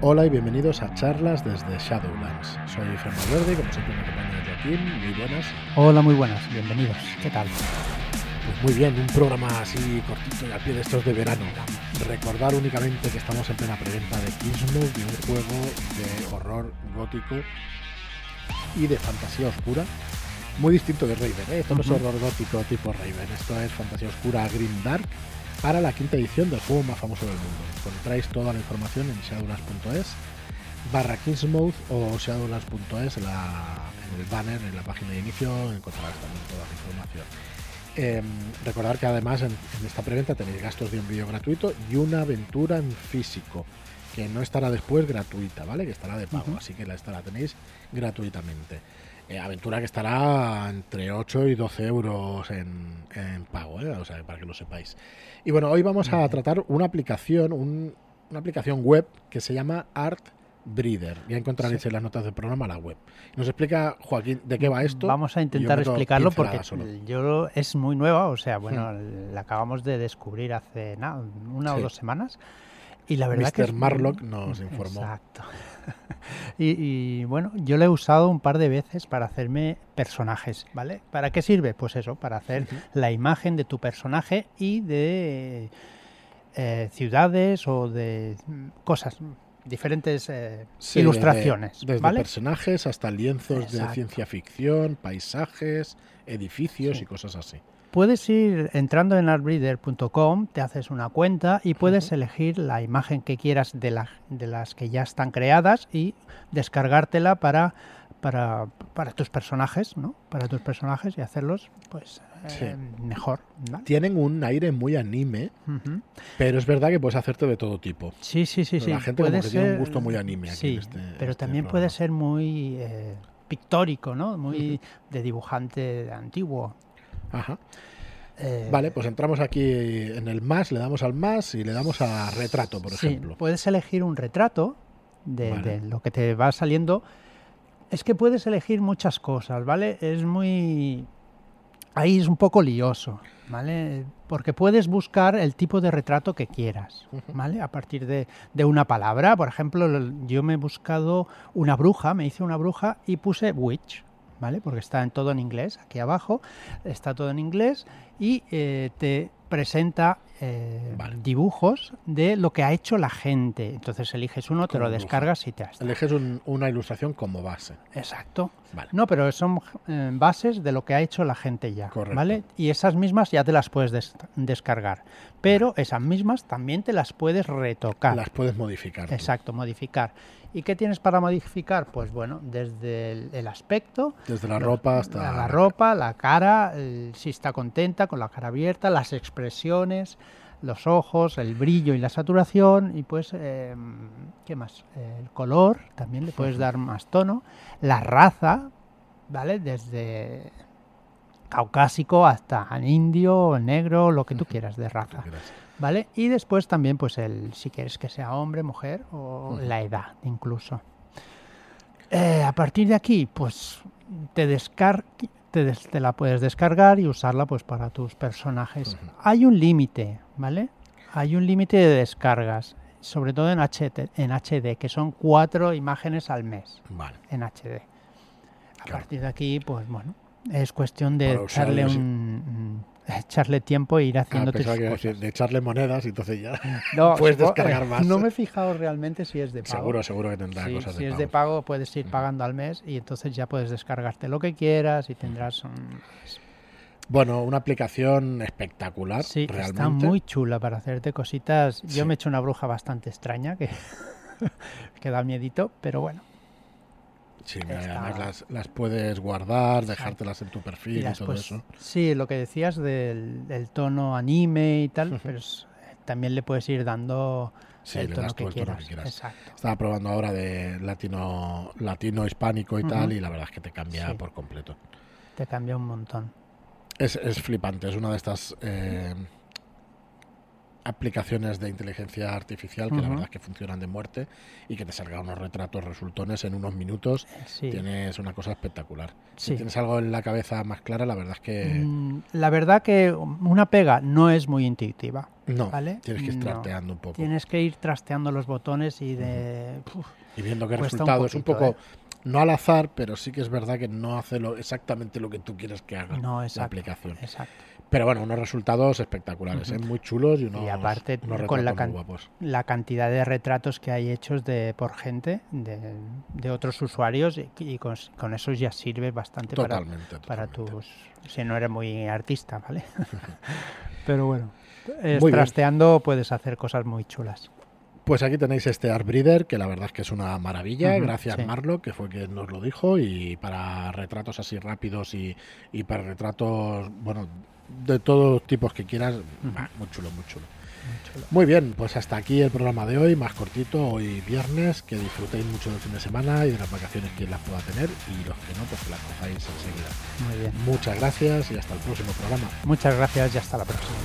Hola y bienvenidos a charlas desde Shadowlands. Soy Fernando Verde, como siempre me acompaña Joaquín. Muy buenas. Hola, muy buenas, bienvenidos. ¿Qué tal? Pues muy bien, un programa así cortito y al pie de estos de verano. Recordar únicamente que estamos en plena preventa de Kingsmove, de un juego de horror gótico y de fantasía oscura. Muy distinto de Raven, ¿eh? esto no es horror gótico tipo Raven, esto es fantasía oscura Grim Dark para la quinta edición del juego más famoso del mundo. Encontráis toda la información en shadowlands.es barra Kingsmouth o shadowlands.es en, el banner, en la página de inicio encontrarás también toda la información. Eh, recordar que además en, en esta preventa tenéis gastos de envío gratuito y una aventura en físico que no estará después gratuita, ¿vale? Que estará de pago, así que la, esta la tenéis gratuitamente. Eh, aventura que estará entre 8 y 12 euros en, en pago, ¿eh? o sea, para que lo sepáis. Y bueno, hoy vamos a tratar una aplicación, un- una aplicación web que se llama Art Breeder. Ya encontraréis Sí. en las notas del programa la web. Nos explica, Joaquín, de qué va esto. Vamos a intentar explicarlo porque solo. yo es muy nueva, o sea, bueno, la acabamos de descubrir hace nada, una Sí. o dos semanas. Y la verdad que Mr. es- Marlock nos informó. Exacto. y, y, bueno, yo lo he usado un par de veces para hacerme personajes, ¿vale? ¿Para qué sirve? Pues eso, para hacer la imagen de tu personaje y de eh, ciudades o de mm, cosas, diferentes eh, Sí, ilustraciones, Desde, desde ¿vale? personajes hasta lienzos de ciencia ficción, paisajes, edificios Sí. y cosas así. Puedes ir entrando en artbreeder.com, te haces una cuenta y puedes elegir la imagen que quieras de, la- de las que ya están creadas y descargártela para, para, para tus personajes, ¿no? Para tus personajes y hacerlos pues Sí. eh, mejor. ¿vale? Tienen un aire muy anime, pero es verdad que puedes hacerte de todo tipo. Sí, sí, sí, sí. la gente como que tiene un gusto muy anime aquí Sí, en este- pero este también programa. puede ser muy eh, pictórico, ¿no? Muy de dibujante antiguo. Ajá. Eh, Vale, pues entramos aquí en el más, le damos al más y le damos a retrato, por Sí, ejemplo. puedes elegir un retrato de, Vale. de lo que te va saliendo. Es que puedes elegir muchas cosas, ¿vale? Es muy... Ahí es un poco lioso, ¿vale? Porque puedes buscar el tipo de retrato que quieras. ¿vale? A partir de, de una palabra. Por ejemplo, yo me he buscado una bruja, me hice una bruja y puse witch, ¿vale? Porque está en todo en inglés, aquí abajo está todo en inglés y eh, te presenta eh, Vale. dibujos de lo que ha hecho la gente. Entonces eliges uno, te lo descargas y te has. Eliges un- una ilustración como base. Exacto. Vale. No, pero son eh, bases de lo que ha hecho la gente ya, Correcto. ¿vale? Y esas mismas ya te las puedes des- descargar. Pero esas mismas también te las puedes retocar. Las puedes modificar. tú. Exacto, modificar. ¿Y qué tienes para modificar? Pues bueno, desde el, el aspecto, Desde la ropa hasta la, la ropa, la cara, el- si está contenta con la cara abierta, las expresiones, los ojos, el brillo y la saturación y pues eh, qué más, el color también le puedes dar más tono, la raza, ¿vale? Desde caucásico hasta indio, negro, lo que tú quieras de raza. ¿Vale? Y después también, pues, el si quieres que sea hombre, mujer o la edad, incluso. Eh, a partir de aquí, pues, te descar te, des- te la puedes descargar y usarla, pues, para tus personajes. Hay un límite, ¿vale? Hay un límite de descargas, sobre todo en, HT en HD, que son cuatro imágenes al mes Vale. en HD. A Claro. partir de aquí, pues, bueno, es cuestión de un, un- echarle tiempo e ir Ah, iba a cosas. de echarle monedas y entonces ya No, puedes descargar más. No me he fijado realmente si es de pago. Seguro, seguro que tendrá Sí, cosas si de es de pago. pago puedes ir pagando al mes y entonces ya puedes descargarte lo que quieras y tendrás un... Bueno, una aplicación espectacular, Sí, realmente. está muy chula para hacerte cositas. Sí. Yo me he hecho una bruja bastante extraña que, que da miedito, pero bueno. Sí, está- además las, las puedes guardar, dejártelas en tu perfil Y y, todo eso. sí, lo que decías del, del tono anime y tal, Ujú. pero es- también le puedes ir dando Sí, el le tono das que el tono que quieras. Exacto. Estaba probando ahora de latino, latino hispánico y tal, y la verdad es que te cambia Sí. por completo. Te cambia un montón. Es, es flipante, es una de estas eh, aplicaciones de inteligencia artificial que la verdad es que funcionan de muerte y que te salgan unos retratos resultones en unos minutos. Sí. Tienes una cosa espectacular. Si tienes algo en la cabeza más clara, la verdad es que... Mm, La verdad que una pega no es muy intuitiva. No, ¿vale? tienes que ir No. trasteando un poco. Tienes que ir trasteando los botones y de... Uf, Y viendo qué Cuesta un resultado es un poco, no al azar, pero sí que es verdad que no hace lo, exactamente lo que tú quieres que haga no, la aplicación. Exacto. Pero bueno, unos resultados espectaculares. ¿eh? muy chulos y unos, Y aparte, unos con la retratos can- muy guapos. La cantidad de retratos que hay hechos de por gente, de, de otros usuarios, y, y con, con eso ya sirve bastante para, Totalmente. para tus... Si no eres muy artista, ¿vale? Pero bueno, bien. trasteando puedes hacer cosas muy chulas. Pues aquí tenéis este Art Breeder, que la verdad es que es una maravilla. Gracias, sí. Marlo, que fue quien nos lo dijo. Y para retratos así rápidos y, y para retratos, bueno, de todos los tipos que quieras, bah, muy chulo, muy chulo. Muy chulo. Muy bien, pues hasta aquí el programa de hoy, más cortito, hoy viernes. Que disfrutéis mucho del fin de semana y de las vacaciones quien las pueda tener. Y los que no, pues que las cojáis enseguida. Muy bien. Muchas gracias y hasta el próximo programa. Muchas gracias y hasta la próxima.